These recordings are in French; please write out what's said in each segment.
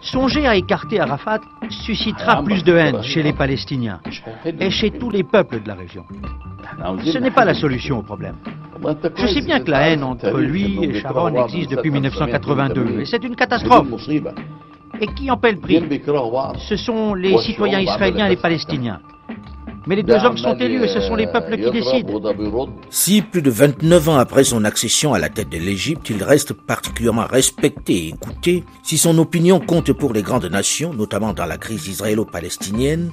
Songer à écarter Arafat suscitera plus de haine chez les Palestiniens et chez tous les peuples de la région. Ce n'est pas la solution au problème. Je sais bien que la haine entre lui et Sharon existe depuis 1982 et c'est une catastrophe. Et qui en paie le prix? Ce sont les citoyens israéliens et les Palestiniens. Mais les deux hommes sont élus et ce sont les peuples qui décident. Si, plus de 29 ans après son accession à la tête de l'Égypte, il reste particulièrement respecté et écouté, si son opinion compte pour les grandes nations, notamment dans la crise israélo-palestinienne,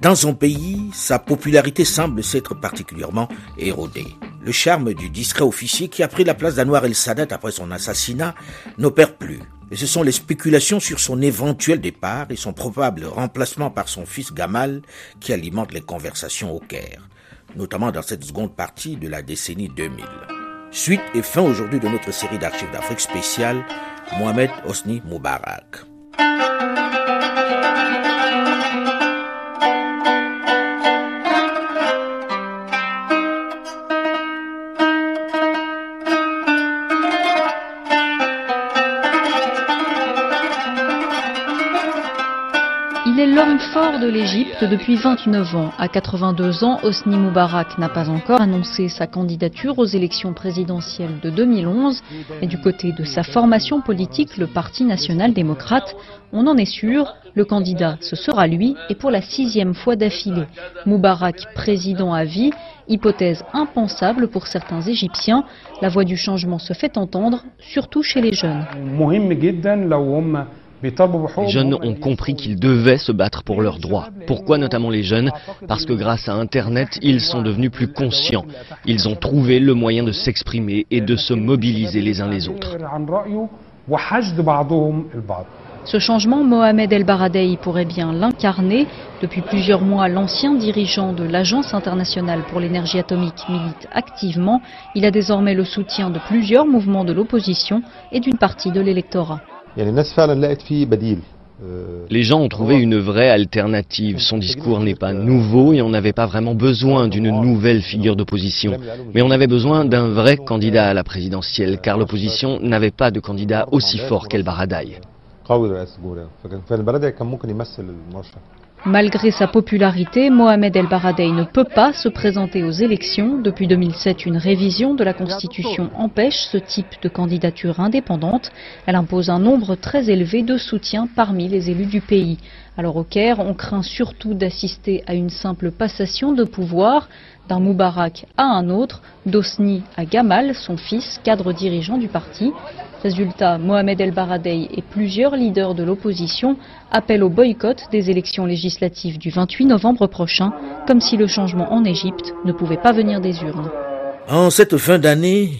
dans son pays, sa popularité semble s'être particulièrement érodée. Le charme du discret officier qui a pris la place d'Anwar el-Sadat après son assassinat n'opère plus et ce sont les spéculations sur son éventuel départ et son probable remplacement par son fils Gamal qui alimentent les conversations au Caire, notamment dans cette seconde partie de la décennie 2000. Suite et fin aujourd'hui de notre série d'archives d'Afrique spéciale, Mohamed Osni Moubarak. L'homme fort de l'Égypte depuis 29 ans. À 82 ans, Hosni Moubarak n'a pas encore annoncé sa candidature aux élections présidentielles de 2011. Mais du côté de sa formation politique, le Parti national-démocrate, on en est sûr, le candidat, ce sera lui, et pour la sixième fois d'affilée. Moubarak, président à vie, hypothèse impensable pour certains Égyptiens. La voix du changement se fait entendre, surtout chez les jeunes. Les jeunes ont compris qu'ils devaient se battre pour leurs droits. Pourquoi notamment les jeunes Parce que grâce à Internet, ils sont devenus plus conscients. Ils ont trouvé le moyen de s'exprimer et de se mobiliser les uns les autres. Ce changement, Mohamed El Baradei pourrait bien l'incarner. Depuis plusieurs mois, l'ancien dirigeant de l'Agence internationale pour l'énergie atomique milite activement. Il a désormais le soutien de plusieurs mouvements de l'opposition et d'une partie de l'électorat. Les gens ont trouvé une vraie alternative. Son discours n'est pas nouveau et on n'avait pas vraiment besoin d'une nouvelle figure d'opposition. Mais on avait besoin d'un vrai candidat à la présidentielle, car l'opposition n'avait pas de candidat aussi fort qu'El Baradei. Malgré sa popularité, Mohamed El Baradei ne peut pas se présenter aux élections. Depuis 2007, une révision de la Constitution empêche ce type de candidature indépendante. Elle impose un nombre très élevé de soutien parmi les élus du pays. Alors au Caire, on craint surtout d'assister à une simple passation de pouvoir d'un Moubarak à un autre, d'Osni à Gamal, son fils, cadre dirigeant du parti. Résultat, Mohamed El Baradei et plusieurs leaders de l'opposition appellent au boycott des élections législatives du 28 novembre prochain, comme si le changement en Égypte ne pouvait pas venir des urnes. En cette fin d'année,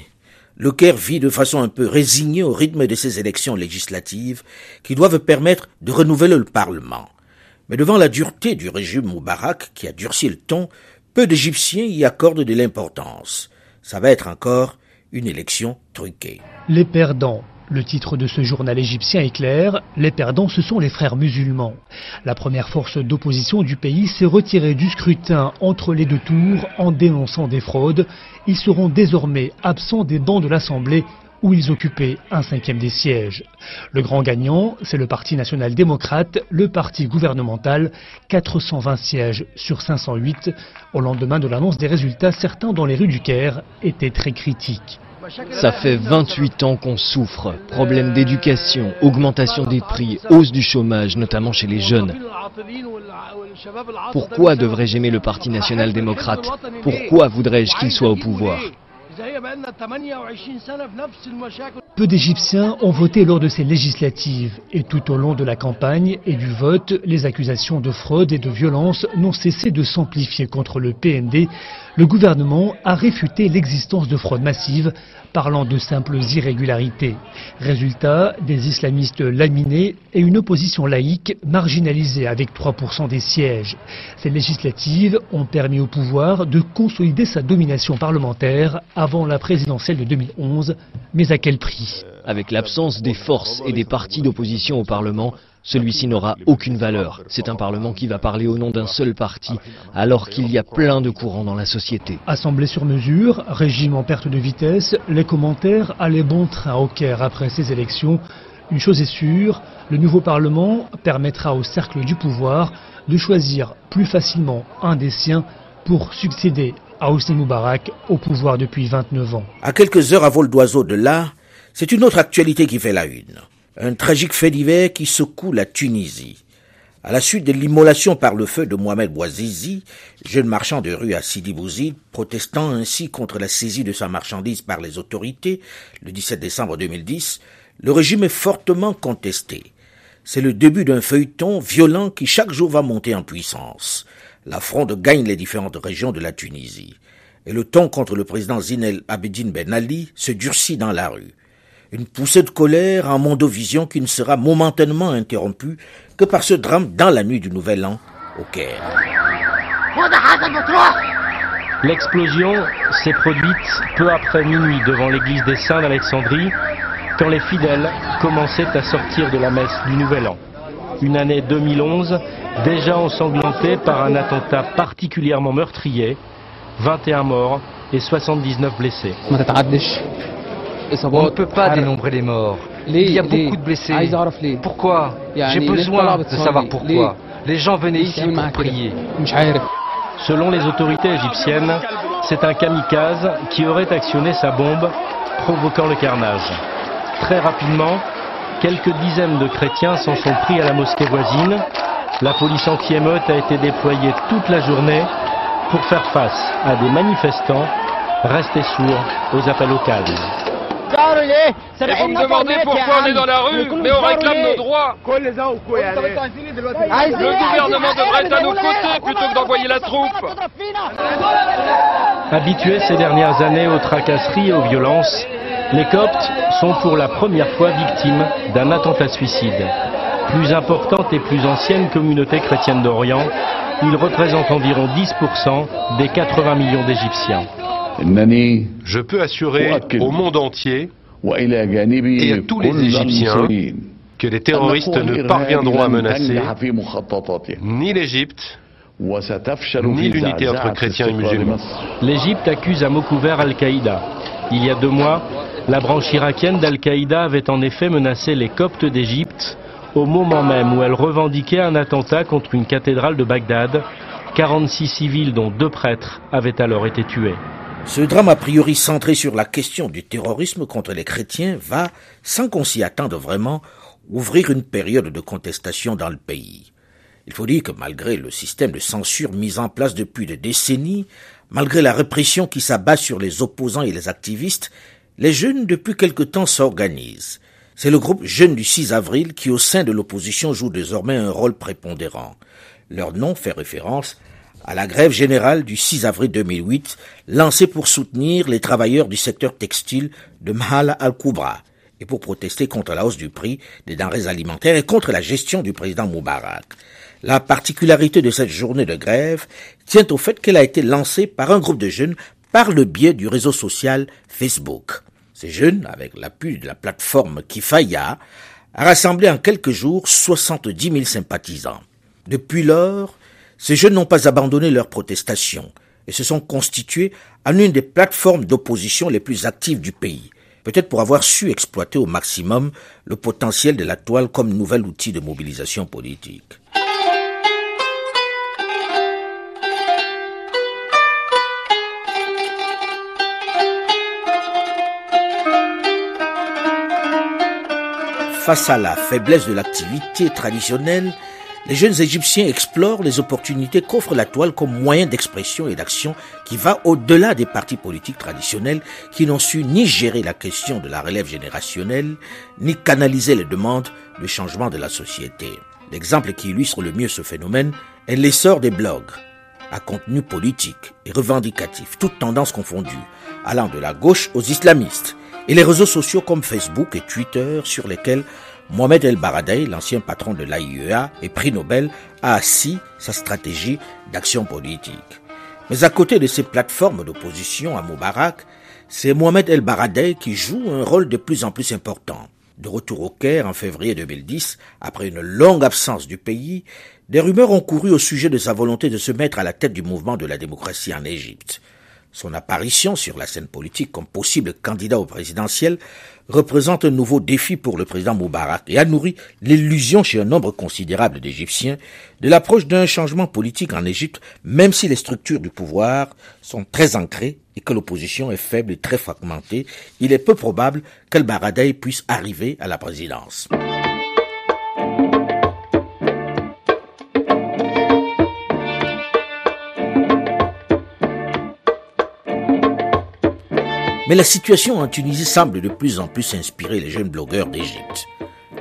le Caire vit de façon un peu résignée au rythme de ces élections législatives qui doivent permettre de renouveler le Parlement. Mais devant la dureté du régime Moubarak qui a durci le ton, peu d'Égyptiens y accordent de l'importance. Ça va être encore une élection truquée. Les perdants. Le titre de ce journal égyptien est clair, les perdants ce sont les frères musulmans. La première force d'opposition du pays s'est retirée du scrutin entre les deux tours en dénonçant des fraudes. Ils seront désormais absents des bancs de l'Assemblée où ils occupaient un cinquième des sièges. Le grand gagnant, c'est le Parti national-démocrate, le parti gouvernemental, 420 sièges sur 508. Au lendemain de l'annonce des résultats, certains dans les rues du Caire étaient très critiques. Ça fait 28 ans qu'on souffre. Problèmes d'éducation, augmentation des prix, hausse du chômage, notamment chez les jeunes. Pourquoi devrais-je aimer le Parti national-démocrate Pourquoi voudrais-je qu'il soit au pouvoir? Peu d'Égyptiens ont voté lors de ces législatives et tout au long de la campagne et du vote, les accusations de fraude et de violence n'ont cessé de s'amplifier contre le PND. Le gouvernement a réfuté l'existence de fraude massive, parlant de simples irrégularités. Résultat, des islamistes laminés et une opposition laïque marginalisée avec 3% des sièges. Ces législatives ont permis au pouvoir de consolider sa domination parlementaire avant la présidentielle de 2011, mais à quel prix? Avec l'absence des forces et des partis d'opposition au Parlement, celui-ci n'aura aucune valeur. C'est un Parlement qui va parler au nom d'un seul parti, alors qu'il y a plein de courants dans la société. Assemblée sur mesure, régime en perte de vitesse, les commentaires allaient bon train au Caire après ces élections. Une chose est sûre, le nouveau Parlement permettra au cercle du pouvoir de choisir plus facilement un des siens pour succéder à Hosni Moubarak au pouvoir depuis 29 ans. À quelques heures à vol d'oiseau de là, c'est une autre actualité qui fait la une. Un tragique fait divers qui secoue la Tunisie. À la suite de l'immolation par le feu de Mohamed Bouazizi, jeune marchand de rue à Sidi Bouzid, protestant ainsi contre la saisie de sa marchandise par les autorités le 17 décembre 2010, le régime est fortement contesté. C'est le début d'un feuilleton violent qui chaque jour va monter en puissance. La fronde gagne les différentes régions de la Tunisie. Et le ton contre le président Zinel Abedin Ben Ali se durcit dans la rue une poussée de colère en mondovision qui ne sera momentanément interrompue que par ce drame dans la nuit du Nouvel An au Caire. L'explosion s'est produite peu après minuit devant l'église des Saints d'Alexandrie, quand les fidèles commençaient à sortir de la messe du Nouvel An. Une année 2011 déjà ensanglantée par un attentat particulièrement meurtrier, 21 morts et 79 blessés. On ne peut pas dénombrer les morts. Il y a beaucoup de blessés. Pourquoi J'ai besoin de savoir pourquoi. Les gens venaient ici pour prier. Selon les autorités égyptiennes, c'est un kamikaze qui aurait actionné sa bombe, provoquant le carnage. Très rapidement, quelques dizaines de chrétiens s'en sont pris à la mosquée voisine. La police anti-émeute a été déployée toute la journée pour faire face à des manifestants restés sourds aux appels au calme. Et vous me demandez pourquoi on est dans la rue, mais on réclame nos droits. Le gouvernement devrait être à nos côtés plutôt que d'envoyer la troupe. Habitués ces dernières années aux tracasseries et aux violences, les Coptes sont pour la première fois victimes d'un attentat suicide. Plus importante et plus ancienne communauté chrétienne d'Orient, ils représentent environ 10% des 80 millions d'Égyptiens. Je peux assurer au monde entier et à tous les Égyptiens que les terroristes ne parviendront à menacer ni l'Égypte, ni l'unité entre chrétiens et musulmans. L'Égypte accuse à mots couverts Al-Qaïda. Il y a deux mois, la branche irakienne d'Al-Qaïda avait en effet menacé les Coptes d'Égypte au moment même où elle revendiquait un attentat contre une cathédrale de Bagdad. 46 civils, dont deux prêtres, avaient alors été tués. Ce drame a priori centré sur la question du terrorisme contre les chrétiens va, sans qu'on s'y attende vraiment, ouvrir une période de contestation dans le pays. Il faut dire que malgré le système de censure mis en place depuis des décennies, malgré la répression qui s'abat sur les opposants et les activistes, les jeunes depuis quelque temps s'organisent. C'est le groupe Jeunes du 6 avril qui au sein de l'opposition joue désormais un rôle prépondérant. Leur nom fait référence à la grève générale du 6 avril 2008, lancée pour soutenir les travailleurs du secteur textile de Mahal al-Kubra et pour protester contre la hausse du prix des denrées alimentaires et contre la gestion du président Moubarak. La particularité de cette journée de grève tient au fait qu'elle a été lancée par un groupe de jeunes par le biais du réseau social Facebook. Ces jeunes, avec l'appui de la plateforme Kifaya, a rassemblé en quelques jours 70 000 sympathisants. Depuis lors, ces jeunes n'ont pas abandonné leur protestation et se sont constitués en une des plateformes d'opposition les plus actives du pays, peut-être pour avoir su exploiter au maximum le potentiel de la toile comme nouvel outil de mobilisation politique. Face à la faiblesse de l'activité traditionnelle, les jeunes Égyptiens explorent les opportunités qu'offre la toile comme moyen d'expression et d'action qui va au-delà des partis politiques traditionnels qui n'ont su ni gérer la question de la relève générationnelle, ni canaliser les demandes de changement de la société. L'exemple qui illustre le mieux ce phénomène est l'essor des blogs à contenu politique et revendicatif, toutes tendances confondues, allant de la gauche aux islamistes, et les réseaux sociaux comme Facebook et Twitter sur lesquels Mohamed El Baradei, l'ancien patron de l'AIEA et prix Nobel, a assis sa stratégie d'action politique. Mais à côté de ces plateformes d'opposition à Moubarak, c'est Mohamed El Baradei qui joue un rôle de plus en plus important. De retour au Caire en février 2010, après une longue absence du pays, des rumeurs ont couru au sujet de sa volonté de se mettre à la tête du mouvement de la démocratie en Égypte. Son apparition sur la scène politique comme possible candidat au présidentiel représente un nouveau défi pour le président Moubarak et a nourri l'illusion chez un nombre considérable d'Égyptiens de l'approche d'un changement politique en Égypte, même si les structures du pouvoir sont très ancrées et que l'opposition est faible et très fragmentée, il est peu probable qu'El Baradei puisse arriver à la présidence. Mais la situation en Tunisie semble de plus en plus inspirer les jeunes blogueurs d'Égypte.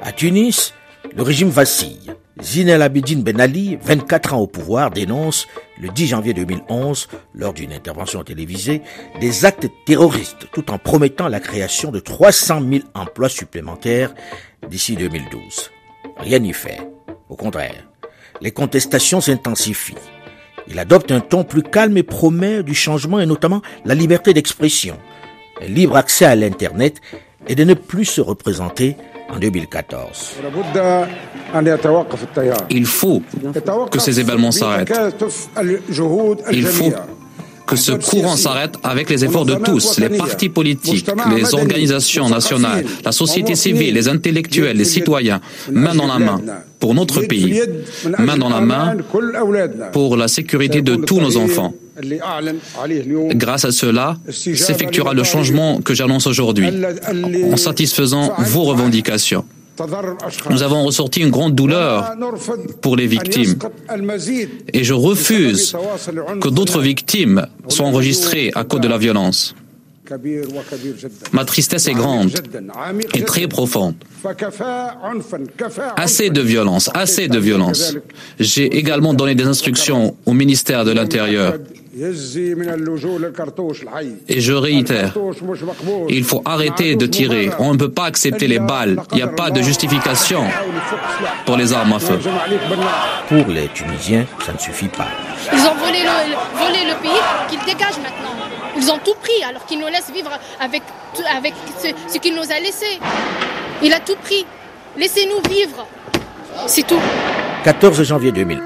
À Tunis, le régime vacille. Zine El Abidine Ben Ali, 24 ans au pouvoir, dénonce le 10 janvier 2011, lors d'une intervention télévisée, des actes terroristes tout en promettant la création de 300 000 emplois supplémentaires d'ici 2012. Rien n'y fait. Au contraire, les contestations s'intensifient. Il adopte un ton plus calme et promet du changement et notamment la liberté d'expression libre accès à l'Internet et de ne plus se représenter en 2014. Il faut que ces événements s'arrêtent. Il faut que ce courant s'arrête avec les efforts de tous, les partis politiques, les organisations nationales, la société civile, les intellectuels, les citoyens, main dans la main pour notre pays, main dans la main pour la sécurité de tous nos enfants. Grâce à cela, s'effectuera le changement que j'annonce aujourd'hui, en satisfaisant vos revendications. Nous avons ressorti une grande douleur pour les victimes. Et je refuse que d'autres victimes soient enregistrées à cause de la violence. Ma tristesse est grande et très profonde. Assez de violence, assez de violence. J'ai également donné des instructions au ministère de l'Intérieur et je réitère, il faut arrêter de tirer. On ne peut pas accepter les balles. Il n'y a pas de justification pour les armes à feu. Pour les Tunisiens, ça ne suffit pas. Ils ont volé le, pays, qu'ils dégagent maintenant. Ils ont tout pris alors qu'ils nous laissent vivre avec, avec ce, ce qu'il nous a laissé. Il a tout pris. Laissez-nous vivre. C'est tout. 14 janvier 2011.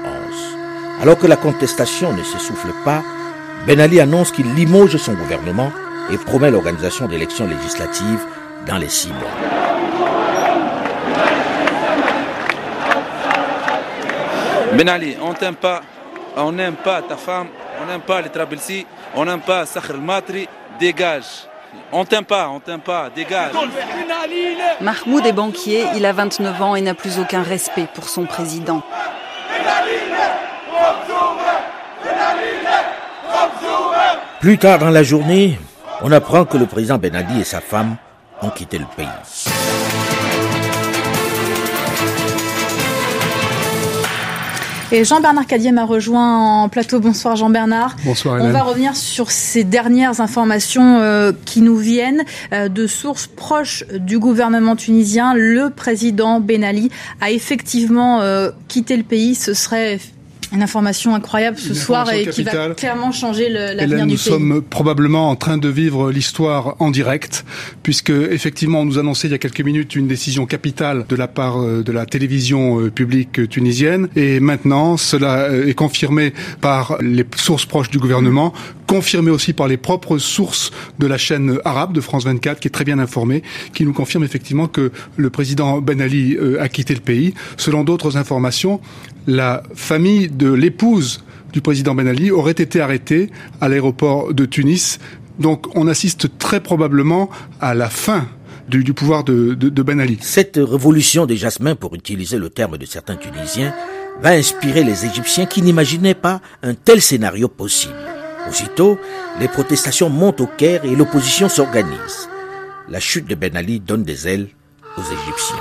Alors que la contestation ne s'essouffle pas, Ben Ali annonce qu'il limoge son gouvernement et promet l'organisation d'élections législatives dans les six mois. Ben Ali, on t'aime pas, on n'aime pas ta femme, on n'aime pas les Trabilsi, on n'aime pas Sakhr al-Matri, dégage. On t'aime pas, on t'aime pas, dégage. Mahmoud est banquier, il a 29 ans et n'a plus aucun respect pour son président. Plus tard dans la journée, on apprend que le président Ben Ali et sa femme ont quitté le pays. Et Jean-Bernard Cadier m'a rejoint en plateau. Bonsoir Jean-Bernard. Bonsoir On va revenir sur ces dernières informations euh, qui nous viennent euh, de sources proches du gouvernement tunisien. Le président Ben Ali a effectivement euh, quitté le pays. Ce serait une information incroyable ce soir et qui va clairement changer l'avenir du pays. Nous sommes probablement en train de vivre l'histoire en direct, puisque effectivement on nous annonçait il y a quelques minutes une décision capitale de la part euh, de la télévision euh, publique tunisienne, et maintenant cela euh, est confirmé par les sources proches du gouvernement, confirmé aussi par les propres sources de la chaîne arabe de France 24, qui est très bien informée, qui nous confirme effectivement que le président Ben Ali a quitté le pays. Selon d'autres informations, la famille de l'épouse du président Ben Ali aurait été arrêtée à l'aéroport de Tunis. Donc on assiste très probablement à la fin du, pouvoir de, Ben Ali. Cette révolution des jasmins, pour utiliser le terme de certains Tunisiens, va inspirer les Égyptiens qui n'imaginaient pas un tel scénario possible. Aussitôt, les protestations montent au Caire et l'opposition s'organise. La chute de Ben Ali donne des ailes aux Égyptiens.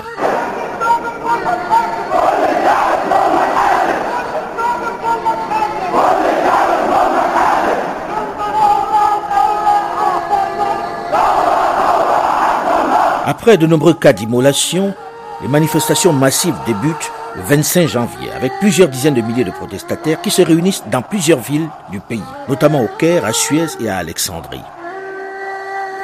Après de nombreux cas d'immolation, les manifestations massives débutent le 25 janvier avec plusieurs dizaines de milliers de protestataires qui se réunissent dans plusieurs villes du pays, notamment au Caire, à Suez et à Alexandrie.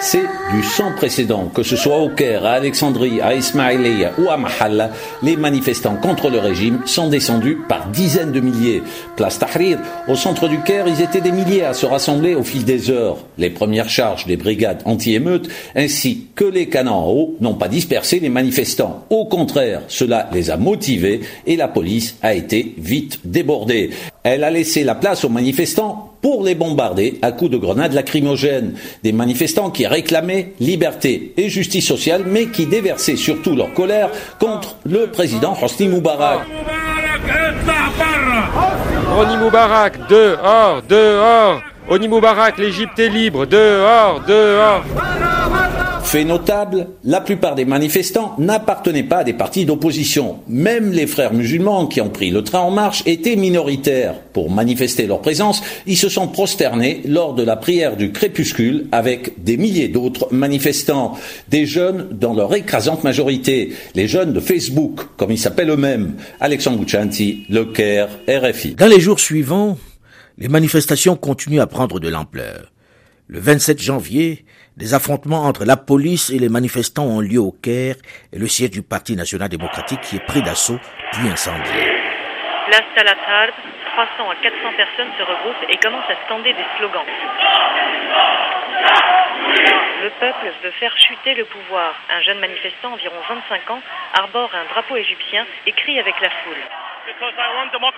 C'est du sans précédent, que ce soit au Caire, à Alexandrie, à Ismaïlia ou à Mahalla, les manifestants contre le régime sont descendus par dizaines de milliers. Place Tahrir, au centre du Caire, ils étaient des milliers à se rassembler au fil des heures. Les premières charges des brigades anti-émeutes ainsi que les canons en haut n'ont pas dispersé les manifestants. Au contraire, cela les a motivés et la police a été vite débordée. Elle a laissé la place aux manifestants pour les bombarder à coups de grenades lacrymogènes. Des manifestants qui réclamaient liberté et justice sociale, mais qui déversaient surtout leur colère contre le président Hosni Moubarak. Hosni Moubarak, dehors, dehors. Hosni Moubarak, l'Égypte est libre, dehors, dehors. Fait notable, la plupart des manifestants n'appartenaient pas à des partis d'opposition. Même les frères musulmans qui ont pris le train en marche étaient minoritaires. Pour manifester leur présence, ils se sont prosternés lors de la prière du crépuscule avec des milliers d'autres manifestants. Des jeunes dans leur écrasante majorité. Les jeunes de Facebook, comme ils s'appellent eux-mêmes. Alexandre Bouchanti, Le Caire, RFI. Dans les jours suivants, les manifestations continuent à prendre de l'ampleur. Le 27 janvier, des affrontements entre la police et les manifestants ont lieu au Caire et le siège du Parti national démocratique qui est pris d'assaut puis incendié. Place Salatard, 300 à 400 personnes se regroupent et commencent à scander des slogans. Le peuple veut faire chuter le pouvoir. Un jeune manifestant, environ 25 ans, arbore un drapeau égyptien et crie avec la foule.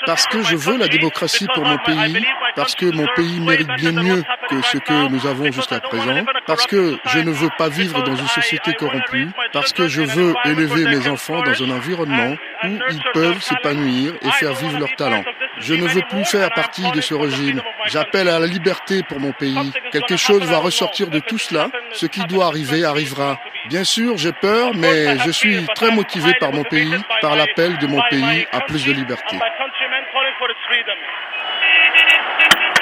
Parce que je veux la démocratie pour mon pays, parce que mon pays mérite bien mieux que ce que nous avons jusqu'à présent, parce que je ne veux pas vivre dans une société corrompue, parce que je veux élever mes enfants dans un environnement où ils peuvent s'épanouir et faire vivre leurs talents. Je ne veux plus faire partie de ce régime. J'appelle à la liberté pour mon pays. Quelque chose va ressortir de tout cela. Ce qui doit arriver arrivera. Bien sûr, j'ai peur, mais je suis très motivé par mon pays, par l'appel de mon pays à plus de liberté.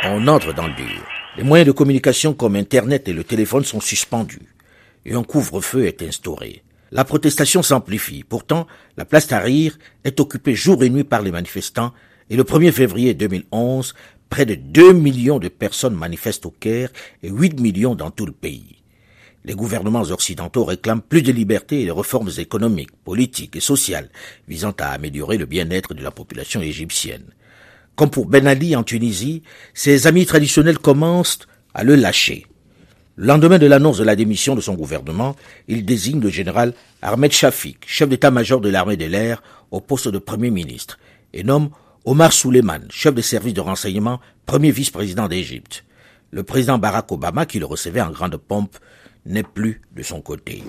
On entre dans le dur. Les moyens de communication comme Internet et le téléphone sont suspendus. Et un couvre-feu est instauré. La protestation s'amplifie. Pourtant, la place Tahrir est occupée jour et nuit par les manifestants et le 1er février 2011, près de 2 millions de personnes manifestent au Caire et 8 millions dans tout le pays. Les gouvernements occidentaux réclament plus de liberté et de réformes économiques, politiques et sociales visant à améliorer le bien-être de la population égyptienne. Comme pour Ben Ali en Tunisie, ses amis traditionnels commencent à le lâcher. Le lendemain de l'annonce de la démission de son gouvernement, il désigne le général Ahmed Shafik, chef d'état-major de l'armée de l'air, au poste de premier ministre, et nomme Omar Suleiman, chef des services de renseignement, premier vice-président d'Égypte. Le président Barack Obama, qui le recevait en grande pompe, n'est plus de son côté.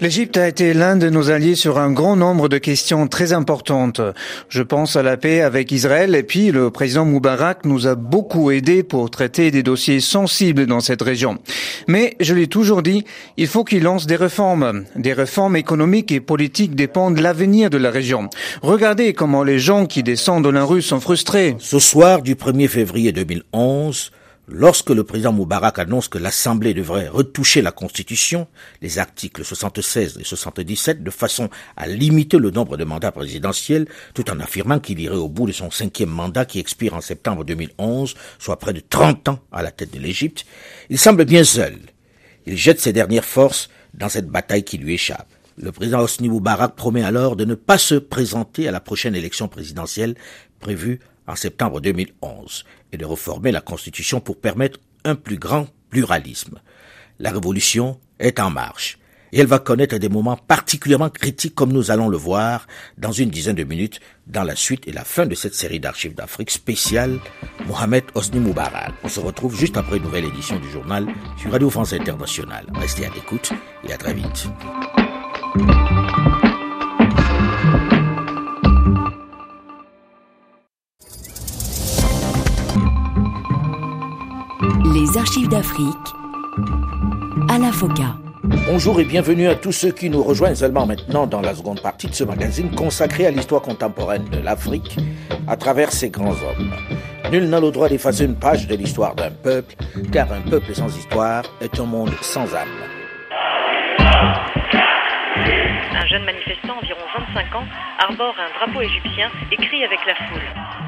L'Égypte a été l'un de nos alliés sur un grand nombre de questions très importantes. Je pense à la paix avec Israël et puis le président Moubarak nous a beaucoup aidés pour traiter des dossiers sensibles dans cette région. Mais je l'ai toujours dit, il faut qu'il lance des réformes. Des réformes économiques et politiques dépendent de l'avenir de la région. Regardez comment les gens qui descendent de la rue sont frustrés. Ce soir du 1er février 2011, Lorsque le président Moubarak annonce que l'Assemblée devrait retoucher la Constitution, les articles 76 et 77, de façon à limiter le nombre de mandats présidentiels, tout en affirmant qu'il irait au bout de son cinquième mandat qui expire en septembre 2011, soit près de 30 ans à la tête de l'Égypte, il semble bien seul. Il jette ses dernières forces dans cette bataille qui lui échappe. Le président Hosni Moubarak promet alors de ne pas se présenter à la prochaine élection présidentielle prévue en septembre 2011 et de réformer la Constitution pour permettre un plus grand pluralisme. La révolution est en marche et elle va connaître des moments particulièrement critiques comme nous allons le voir dans une dizaine de minutes dans la suite et la fin de cette série d'archives d'Afrique spéciale Mohamed Osni Moubarak. On se retrouve juste après une nouvelle édition du journal sur Radio France Internationale. Restez à l'écoute et à très vite. Les archives d'Afrique. à la Foca. Bonjour et bienvenue à tous ceux qui nous rejoignent seulement maintenant dans la seconde partie de ce magazine consacré à l'histoire contemporaine de l'Afrique à travers ses grands hommes. Nul n'a le droit d'effacer une page de l'histoire d'un peuple, car un peuple sans histoire est un monde sans âme. Un jeune manifestant, environ 25 ans, arbore un drapeau égyptien et crie avec la foule.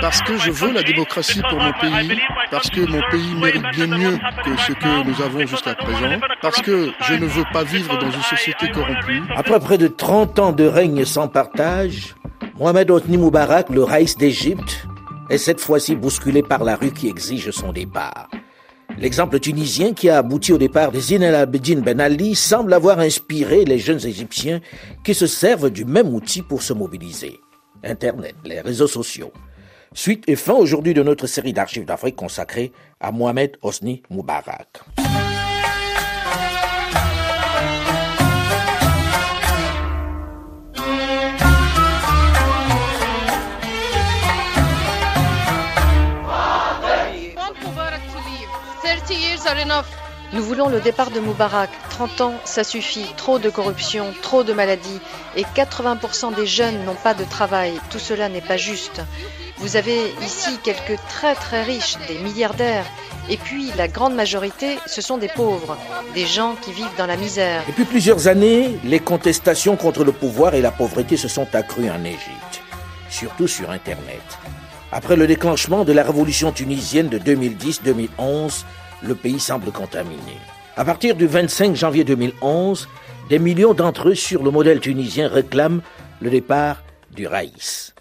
Parce que je veux la démocratie pour mon pays, parce que mon pays mérite bien mieux que ce que nous avons jusqu'à présent, parce que je ne veux pas vivre dans une société corrompue. Après près de 30 ans de règne sans partage, Mohamed Otni Moubarak, le raïs d'Égypte, est cette fois-ci bousculé par la rue qui exige son départ. L'exemple tunisien qui a abouti au départ de Zine El Abidine Ben Ali semble avoir inspiré les jeunes Égyptiens qui se servent du même outil pour se mobiliser. Internet, les réseaux sociaux. Suite et fin aujourd'hui de notre série d'archives d'Afrique consacrée à Mohamed Hosni Moubarak. Nous voulons le départ de Moubarak. 30 ans, ça suffit. Trop de corruption, trop de maladies. Et 80% des jeunes n'ont pas de travail. Tout cela n'est pas juste. Vous avez ici quelques très très riches, des milliardaires. Et puis la grande majorité, ce sont des pauvres, des gens qui vivent dans la misère. Depuis plusieurs années, les contestations contre le pouvoir et la pauvreté se sont accrues en Égypte, surtout sur Internet. Après le déclenchement de la révolution tunisienne de 2010-2011, le pays semble contaminé. À partir du 25 janvier 2011, des millions d'entre eux sur le modèle tunisien réclament le départ du Raïs.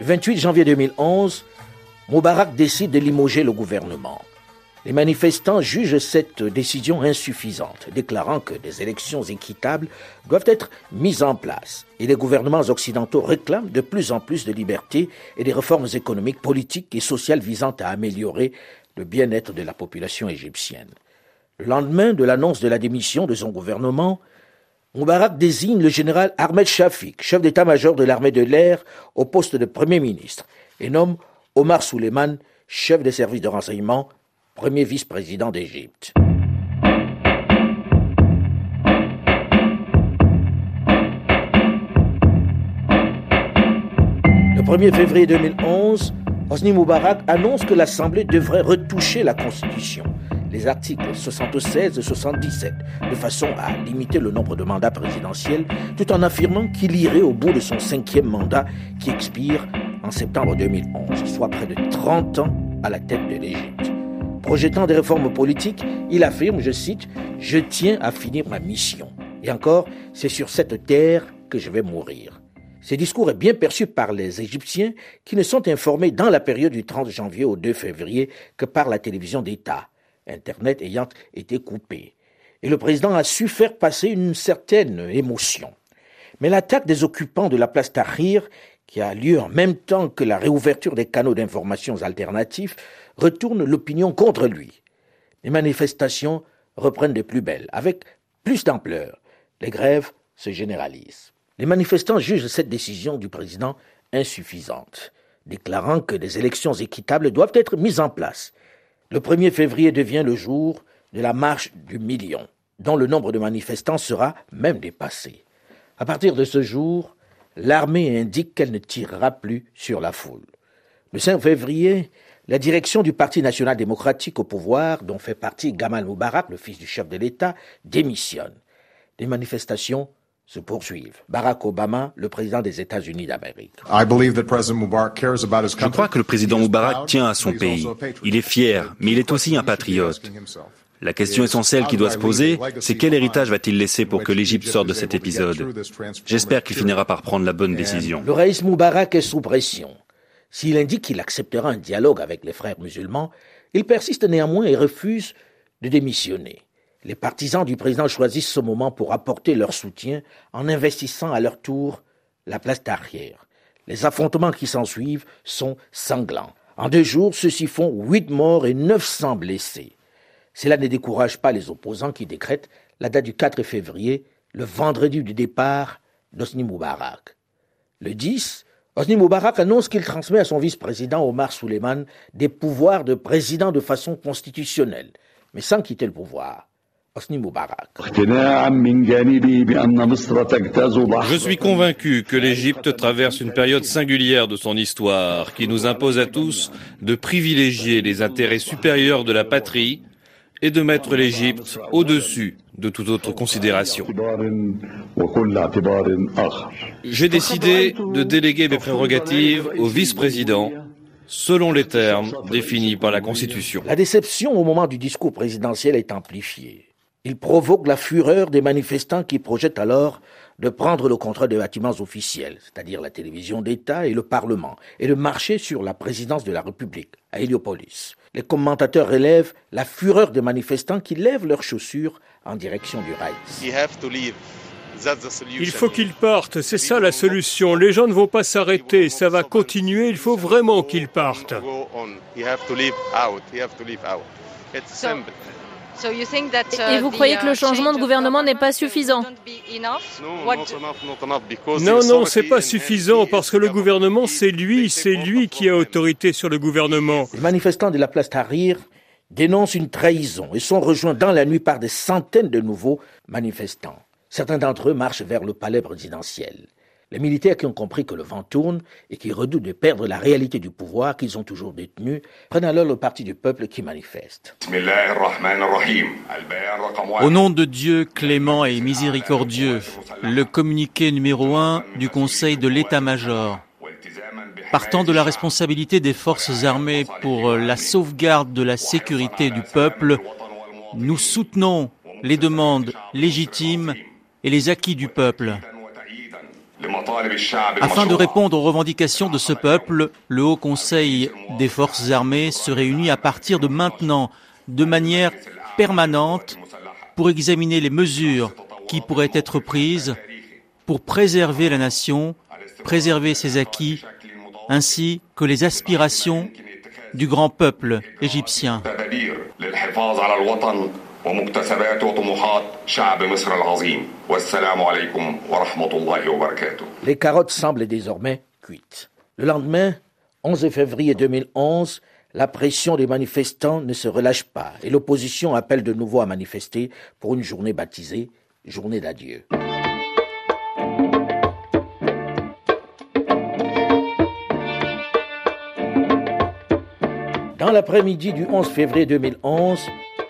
Le 28 janvier 2011, Moubarak décide de limoger le gouvernement. Les manifestants jugent cette décision insuffisante, déclarant que des élections équitables doivent être mises en place et les gouvernements occidentaux réclament de plus en plus de liberté et des réformes économiques, politiques et sociales visant à améliorer le bien-être de la population égyptienne. Le lendemain de l'annonce de la démission de son gouvernement, Moubarak désigne le général Ahmed Shafik, chef d'état-major de l'armée de l'air, au poste de Premier ministre et nomme Omar Souleyman, chef des services de renseignement, premier vice-président d'Égypte. Le 1er février 2011, Hosni Moubarak annonce que l'Assemblée devrait retoucher la Constitution, les articles 76 et 77, de façon à limiter le nombre de mandats présidentiels, tout en affirmant qu'il irait au bout de son cinquième mandat qui expire en septembre 2011, soit près de 30 ans à la tête de l'Égypte. Projetant des réformes politiques, il affirme, je cite, Je tiens à finir ma mission. Et encore, c'est sur cette terre que je vais mourir. Ce discours est bien perçu par les Égyptiens qui ne sont informés dans la période du 30 janvier au 2 février que par la télévision d'État, Internet ayant été coupé. Et le président a su faire passer une certaine émotion. Mais l'attaque des occupants de la place Tahrir, qui a lieu en même temps que la réouverture des canaux d'information alternatifs, retourne l'opinion contre lui. Les manifestations reprennent de plus belle, avec plus d'ampleur. Les grèves se généralisent. Les manifestants jugent cette décision du président insuffisante, déclarant que des élections équitables doivent être mises en place. Le 1er février devient le jour de la marche du million, dont le nombre de manifestants sera même dépassé. À partir de ce jour, l'armée indique qu'elle ne tirera plus sur la foule. Le 5 février, la direction du Parti national démocratique au pouvoir, dont fait partie Gamal Moubarak, le fils du chef de l'État, démissionne. Les manifestations se poursuivent. Barack Obama, le président des États-Unis d'Amérique. Je crois que le président Moubarak tient à son pays. Il est fier, mais il est aussi un patriote. La question essentielle qui doit se poser, c'est quel héritage va-t-il laisser pour que l'Égypte sorte de cet épisode? J'espère qu'il finira par prendre la bonne décision. Le raïs Moubarak est sous pression. S'il indique qu'il acceptera un dialogue avec les frères musulmans, il persiste néanmoins et refuse de démissionner. Les partisans du président choisissent ce moment pour apporter leur soutien en investissant à leur tour la place d'arrière. Les affrontements qui s'ensuivent sont sanglants. En deux jours, ceux-ci font huit morts et 900 blessés. Cela ne décourage pas les opposants qui décrètent la date du 4 février, le vendredi du départ d'Osni Moubarak. Le 10, Hosni Moubarak annonce qu'il transmet à son vice-président Omar Souleyman des pouvoirs de président de façon constitutionnelle, mais sans quitter le pouvoir. Je suis convaincu que l'Égypte traverse une période singulière de son histoire qui nous impose à tous de privilégier les intérêts supérieurs de la patrie et de mettre l'Égypte au-dessus de toute autre considération. J'ai décidé de déléguer mes prérogatives au vice-président selon les termes définis par la Constitution. La déception au moment du discours présidentiel est amplifiée. Il provoque la fureur des manifestants qui projettent alors de prendre le contrôle des bâtiments officiels, c'est-à-dire la télévision d'État et le Parlement, et de marcher sur la présidence de la République, à Héliopolis. Les commentateurs relèvent la fureur des manifestants qui lèvent leurs chaussures en direction du rail. Il faut qu'ils partent, c'est ça la solution. Les gens ne vont pas s'arrêter, ça va continuer, il faut vraiment qu'ils partent. Et vous croyez que le changement de gouvernement n'est pas suffisant Non, non, c'est pas suffisant parce que le gouvernement, c'est lui, c'est lui qui a autorité sur le gouvernement. Les manifestants de la place Tahrir dénoncent une trahison et sont rejoints dans la nuit par des centaines de nouveaux manifestants. Certains d'entre eux marchent vers le palais présidentiel. Les militaires qui ont compris que le vent tourne et qui redoutent de perdre la réalité du pouvoir qu'ils ont toujours détenu prennent alors le parti du peuple qui manifeste. Au nom de Dieu clément et miséricordieux, le communiqué numéro un du Conseil de l'état-major. Partant de la responsabilité des forces armées pour la sauvegarde de la sécurité du peuple, nous soutenons les demandes légitimes et les acquis du peuple. Afin de répondre aux revendications de ce peuple, le Haut Conseil des forces armées se réunit à partir de maintenant de manière permanente pour examiner les mesures qui pourraient être prises pour préserver la nation, préserver ses acquis, ainsi que les aspirations du grand peuple égyptien. Les carottes semblent désormais cuites. Le lendemain, 11 février 2011, la pression des manifestants ne se relâche pas et l'opposition appelle de nouveau à manifester pour une journée baptisée Journée d'adieu. Dans l'après-midi du 11 février 2011,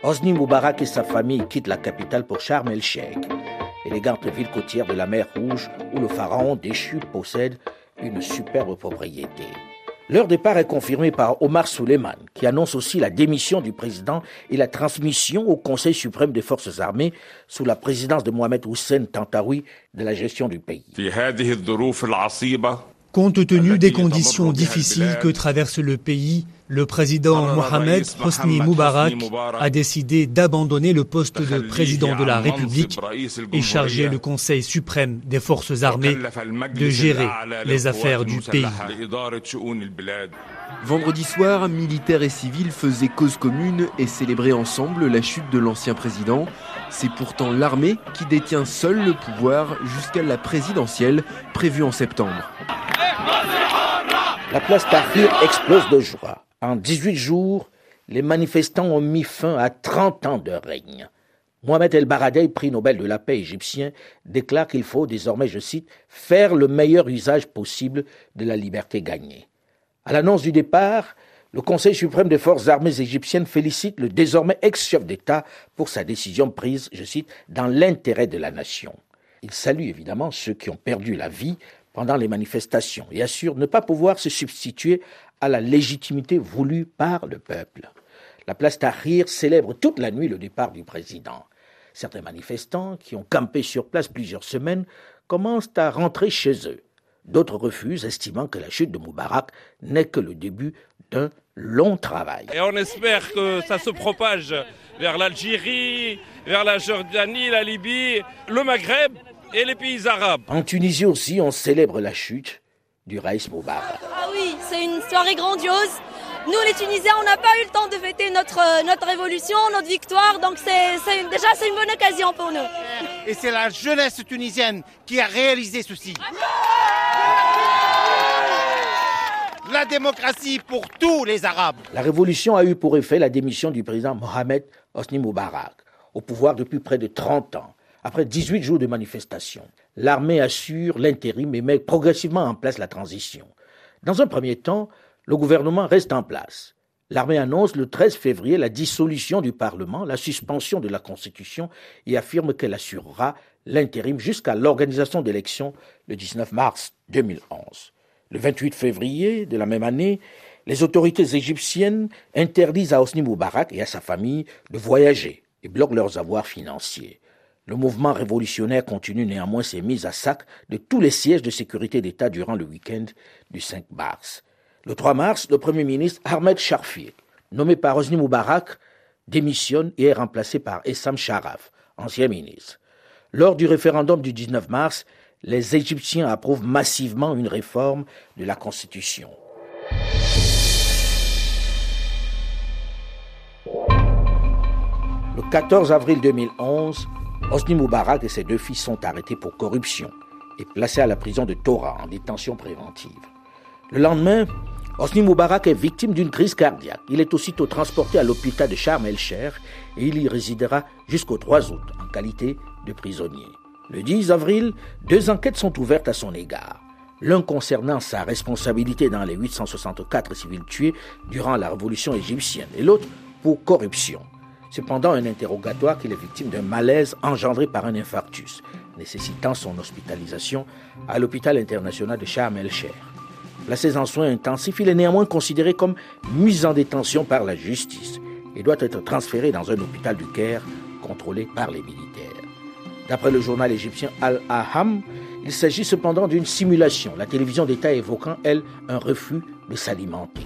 Hosni Moubarak et sa famille quittent la capitale pour Sharm el-Sheikh, élégante ville côtière de la mer Rouge où le pharaon déchu possède une superbe propriété. Leur départ est confirmé par Omar Suleiman, qui annonce aussi la démission du président et la transmission au Conseil suprême des forces armées sous la présidence de Mohamed Hussein Tantawi de la gestion du pays. Compte tenu des conditions difficiles que traverse le pays, le président Mohamed Hosni Moubarak a décidé d'abandonner le poste de président de la République et charger le Conseil suprême des forces armées de gérer les affaires du pays. Vendredi soir, militaires et civils faisaient cause commune et célébraient ensemble la chute de l'ancien président. C'est pourtant l'armée qui détient seule le pouvoir jusqu'à la présidentielle prévue en septembre. La place Tahrir explose de joie. En 18 jours, les manifestants ont mis fin à 30 ans de règne. Mohamed El Baradei, prix Nobel de la paix égyptien, déclare qu'il faut désormais, je cite, faire le meilleur usage possible de la liberté gagnée. À l'annonce du départ, le Conseil suprême des forces armées égyptiennes félicite le désormais ex-chef d'État pour sa décision prise, je cite, dans l'intérêt de la nation. Il salue évidemment ceux qui ont perdu la vie pendant les manifestations et assure ne pas pouvoir se substituer à la légitimité voulue par le peuple. La place Tahrir célèbre toute la nuit le départ du président. Certains manifestants, qui ont campé sur place plusieurs semaines, commencent à rentrer chez eux. D'autres refusent, estimant que la chute de Moubarak n'est que le début d'un long travail. Et on espère que ça se propage vers l'Algérie, vers la Jordanie, la Libye, le Maghreb et les pays arabes. En Tunisie aussi, on célèbre la chute du Raïs Moubarak. Ah oui, c'est une soirée grandiose. Nous, les Tunisiens, on n'a pas eu le temps de fêter notre, euh, notre révolution, notre victoire, donc c'est, déjà c'est une bonne occasion pour nous. Et c'est la jeunesse tunisienne qui a réalisé ceci. la démocratie pour tous les Arabes. La révolution a eu pour effet la démission du président Mohamed Hosni Moubarak, au pouvoir depuis près de 30 ans, après 18 jours de manifestation. L'armée assure l'intérim et met progressivement en place la transition. Dans un premier temps, le gouvernement reste en place. L'armée annonce le 13 février la dissolution du Parlement, la suspension de la Constitution et affirme qu'elle assurera l'intérim jusqu'à l'organisation d'élections le 19 mars 2011. Le 28 février de la même année, les autorités égyptiennes interdisent à Hosni Moubarak et à sa famille de voyager et bloquent leurs avoirs financiers. Le mouvement révolutionnaire continue néanmoins ses mises à sac de tous les sièges de sécurité d'État durant le week-end du 5 mars. Le 3 mars, le Premier ministre Ahmed Sharfi, nommé par Hosni Moubarak, démissionne et est remplacé par Essam Sharaf, ancien ministre. Lors du référendum du 19 mars, les Égyptiens approuvent massivement une réforme de la Constitution. Le 14 avril 2011, Hosni Moubarak et ses deux fils sont arrêtés pour corruption et placés à la prison de Torah en détention préventive. Le lendemain, Hosni Moubarak est victime d'une crise cardiaque. Il est aussitôt transporté à l'hôpital de Sharm el-Cher et il y résidera jusqu'au 3 août en qualité de prisonnier. Le 10 avril, deux enquêtes sont ouvertes à son égard. L'un concernant sa responsabilité dans les 864 civils tués durant la révolution égyptienne et l'autre pour corruption. Cependant, un interrogatoire qu'il est victime d'un malaise engendré par un infarctus, nécessitant son hospitalisation à l'hôpital international de Sharm el-Cher. Placé en soins intensifs, il est néanmoins considéré comme mis en détention par la justice et doit être transféré dans un hôpital du Caire contrôlé par les militaires. D'après le journal égyptien Al-Aham, il s'agit cependant d'une simulation, la télévision d'État évoquant, elle, un refus de s'alimenter.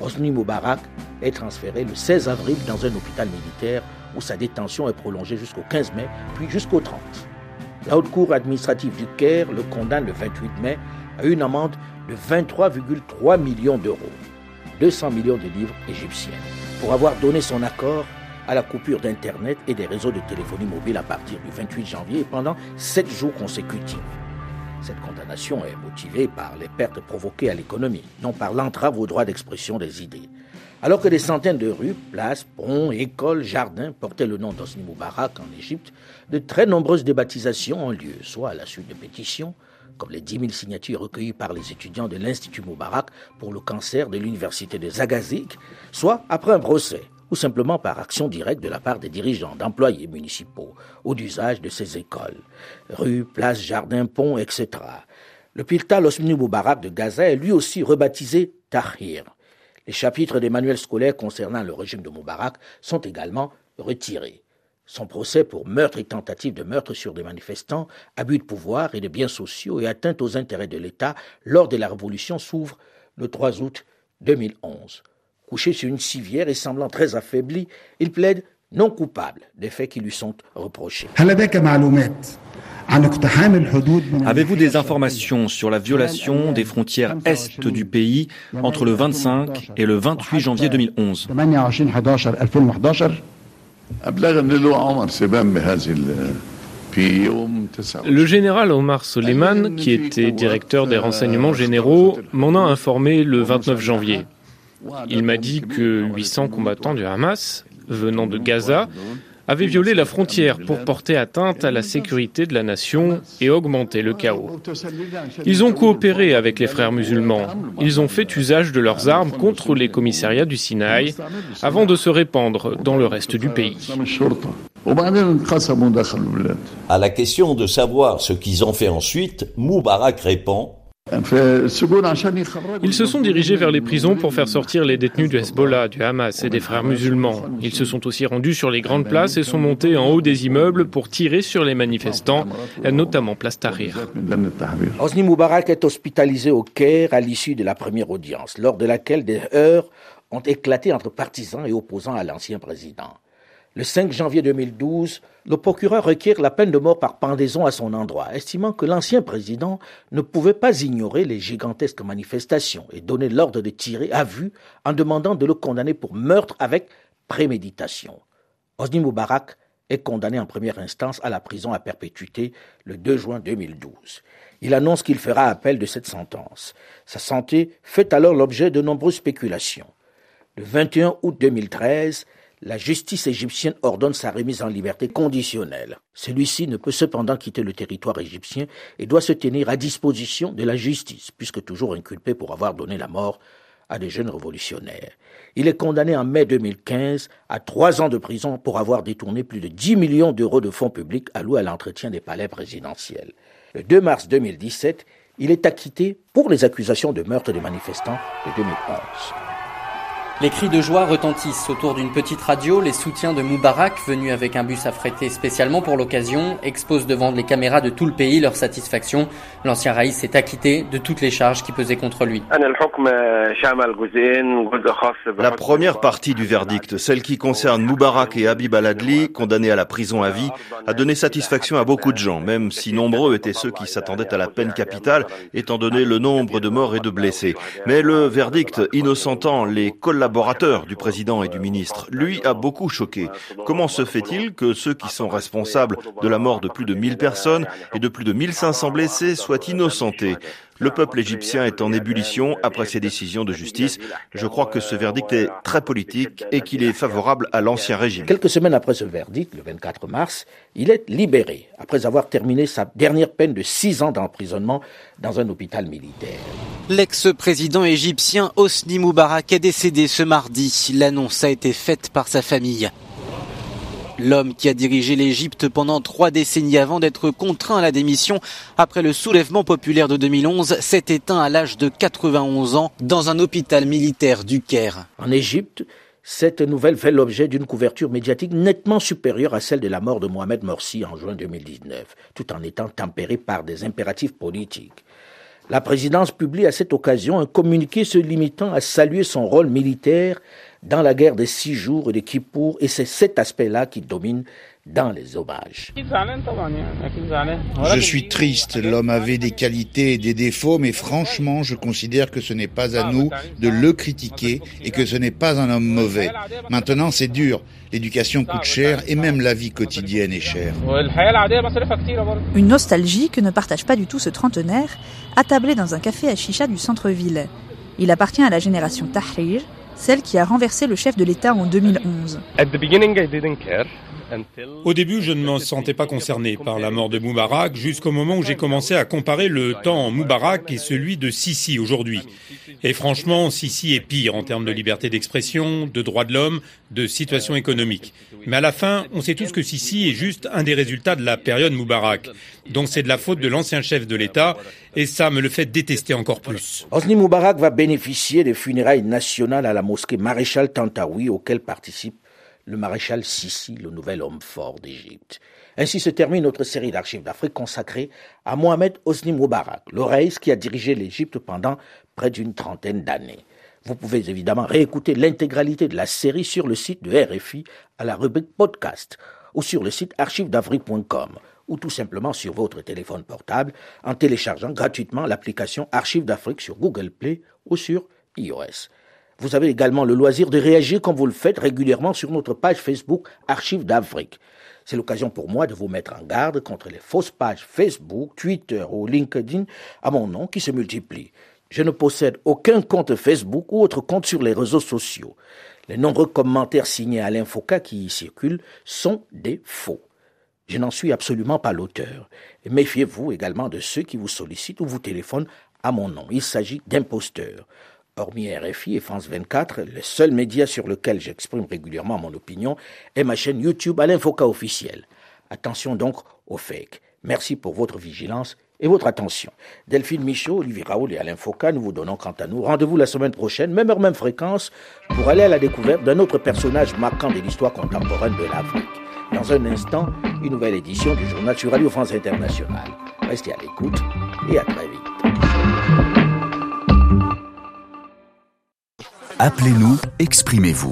Hosni Moubarak est transféré le 16 avril dans un hôpital militaire où sa détention est prolongée jusqu'au 15 mai, puis jusqu'au 30. La haute cour administrative du Caire le condamne le 28 mai à une amende de 23,3 millions d'euros, 200 millions de livres égyptiens, pour avoir donné son accord à la coupure d'Internet et des réseaux de téléphonie mobile à partir du 28 janvier et pendant sept jours consécutifs. Cette condamnation est motivée par les pertes provoquées à l'économie, non par l'entrave au droit d'expression des idées. Alors que des centaines de rues, places, ponts, écoles, jardins portaient le nom d'Osni Moubarak en Égypte, de très nombreuses débaptisations ont lieu, soit à la suite de pétitions, comme les 10 000 signatures recueillies par les étudiants de l'Institut Moubarak pour le cancer de l'université de Zagazik, soit après un procès, ou simplement par action directe de la part des dirigeants, d'employés municipaux, ou d'usage de ces écoles. Rues, places, jardins, ponts, etc. L'hôpital Osmini Moubarak de Gaza est lui aussi rebaptisé Tahrir. Les chapitres des manuels scolaires concernant le régime de Moubarak sont également retirés. Son procès pour meurtre et tentative de meurtre sur des manifestants, abus de pouvoir et de biens sociaux et atteinte aux intérêts de l'État lors de la Révolution s'ouvre le 3 août 2011. Couché sur une civière et semblant très affaibli, il plaide non coupable des faits qui lui sont reprochés. Avez-vous des informations sur la violation des frontières est du pays entre le 25 et le 28 janvier 2011 le général Omar Soleiman, qui était directeur des renseignements généraux, m'en a informé le 29 janvier. Il m'a dit que 800 combattants du Hamas, venant de Gaza, avaient violé la frontière pour porter atteinte à la sécurité de la nation et augmenter le chaos. Ils ont coopéré avec les frères musulmans. Ils ont fait usage de leurs armes contre les commissariats du Sinaï avant de se répandre dans le reste du pays. À la question de savoir ce qu'ils ont fait ensuite, Moubarak répond ils se sont dirigés vers les prisons pour faire sortir les détenus du Hezbollah, du Hamas et des frères musulmans. Ils se sont aussi rendus sur les grandes places et sont montés en haut des immeubles pour tirer sur les manifestants, notamment place Tahrir. Hosni Moubarak est hospitalisé au Caire à l'issue de la première audience, lors de laquelle des heurts ont éclaté entre partisans et opposants à l'ancien président. Le 5 janvier 2012, le procureur requiert la peine de mort par pendaison à son endroit, estimant que l'ancien président ne pouvait pas ignorer les gigantesques manifestations et donner l'ordre de tirer à vue en demandant de le condamner pour meurtre avec préméditation. Osni Moubarak est condamné en première instance à la prison à perpétuité le 2 juin 2012. Il annonce qu'il fera appel de cette sentence. Sa santé fait alors l'objet de nombreuses spéculations. Le 21 août 2013, la justice égyptienne ordonne sa remise en liberté conditionnelle. Celui-ci ne peut cependant quitter le territoire égyptien et doit se tenir à disposition de la justice, puisque toujours inculpé pour avoir donné la mort à des jeunes révolutionnaires. Il est condamné en mai 2015 à trois ans de prison pour avoir détourné plus de 10 millions d'euros de fonds publics alloués à l'entretien des palais présidentiels. Le 2 mars 2017, il est acquitté pour les accusations de meurtre des manifestants de 2011. Les cris de joie retentissent autour d'une petite radio. Les soutiens de Moubarak, venus avec un bus affrété spécialement pour l'occasion, exposent devant les caméras de tout le pays leur satisfaction. L'ancien raïs s'est acquitté de toutes les charges qui pesaient contre lui. La première partie du verdict, celle qui concerne Moubarak et Habib Aladli, condamnés à la prison à vie, a donné satisfaction à beaucoup de gens, même si nombreux étaient ceux qui s'attendaient à la peine capitale, étant donné le nombre de morts et de blessés. Mais le verdict, innocentant les collaborateurs collaborateur du président et du ministre, lui a beaucoup choqué. Comment se fait-il que ceux qui sont responsables de la mort de plus de 1000 personnes et de plus de 1500 blessés soient innocentés? Le peuple égyptien est en ébullition après ces décisions de justice. Je crois que ce verdict est très politique et qu'il est favorable à l'ancien régime. Quelques semaines après ce verdict, le 24 mars, il est libéré après avoir terminé sa dernière peine de six ans d'emprisonnement dans un hôpital militaire. L'ex-président égyptien Hosni Moubarak est décédé ce mardi. L'annonce a été faite par sa famille. L'homme qui a dirigé l'Égypte pendant trois décennies avant d'être contraint à la démission après le soulèvement populaire de 2011 s'est éteint à l'âge de 91 ans dans un hôpital militaire du Caire. En Égypte, cette nouvelle fait l'objet d'une couverture médiatique nettement supérieure à celle de la mort de Mohamed Morsi en juin 2019, tout en étant tempérée par des impératifs politiques. La présidence publie à cette occasion un communiqué se limitant à saluer son rôle militaire dans la guerre des six jours et des Kippour, et c'est cet aspect-là qui domine dans les hommages. Je suis triste, l'homme avait des qualités et des défauts, mais franchement, je considère que ce n'est pas à nous de le critiquer et que ce n'est pas un homme mauvais. Maintenant, c'est dur. L'éducation coûte cher et même la vie quotidienne est chère. Une nostalgie que ne partage pas du tout ce trentenaire, attablé dans un café à chicha du centre-ville. Il appartient à la génération Tahrir, celle qui a renversé le chef de l'État en 2011. Au début, je ne me sentais pas concerné par la mort de Moubarak jusqu'au moment où j'ai commencé à comparer le temps Moubarak et celui de Sisi aujourd'hui. Et franchement, Sisi est pire en termes de liberté d'expression, de droits de l'homme, de situation économique. Mais à la fin, on sait tous que Sisi est juste un des résultats de la période Moubarak. Donc c'est de la faute de l'ancien chef de l'État et ça me le fait détester encore plus. Osni Moubarak va bénéficier des funérailles nationales à la mosquée Maréchal Tantawi auquel participe le maréchal Sissi, le nouvel homme fort d'Égypte. Ainsi se termine notre série d'archives d'Afrique consacrée à Mohamed Osni Moubarak, le qui a dirigé l'Égypte pendant près d'une trentaine d'années. Vous pouvez évidemment réécouter l'intégralité de la série sur le site de RFI à la rubrique podcast ou sur le site archivedafrique.com ou tout simplement sur votre téléphone portable en téléchargeant gratuitement l'application Archives d'Afrique sur Google Play ou sur iOS. Vous avez également le loisir de réagir comme vous le faites régulièrement sur notre page Facebook Archives d'Afrique. C'est l'occasion pour moi de vous mettre en garde contre les fausses pages Facebook, Twitter ou LinkedIn à mon nom qui se multiplient. Je ne possède aucun compte Facebook ou autre compte sur les réseaux sociaux. Les nombreux commentaires signés à l'infoca qui y circulent sont des faux. Je n'en suis absolument pas l'auteur. Méfiez-vous également de ceux qui vous sollicitent ou vous téléphonent à mon nom. Il s'agit d'imposteurs. Hormis RFI et France 24, le seul média sur lequel j'exprime régulièrement mon opinion est ma chaîne YouTube Alain Foucault officiel. Attention donc aux fakes. Merci pour votre vigilance et votre attention. Delphine Michaud, Olivier Raoul et Alain Foucault, nous vous donnons quant à nous rendez-vous la semaine prochaine, même heure, même fréquence, pour aller à la découverte d'un autre personnage marquant de l'histoire contemporaine de l'Afrique. Dans un instant, une nouvelle édition du journal sur Radio France Internationale. Restez à l'écoute et à très vite. Appelez-nous, exprimez-vous.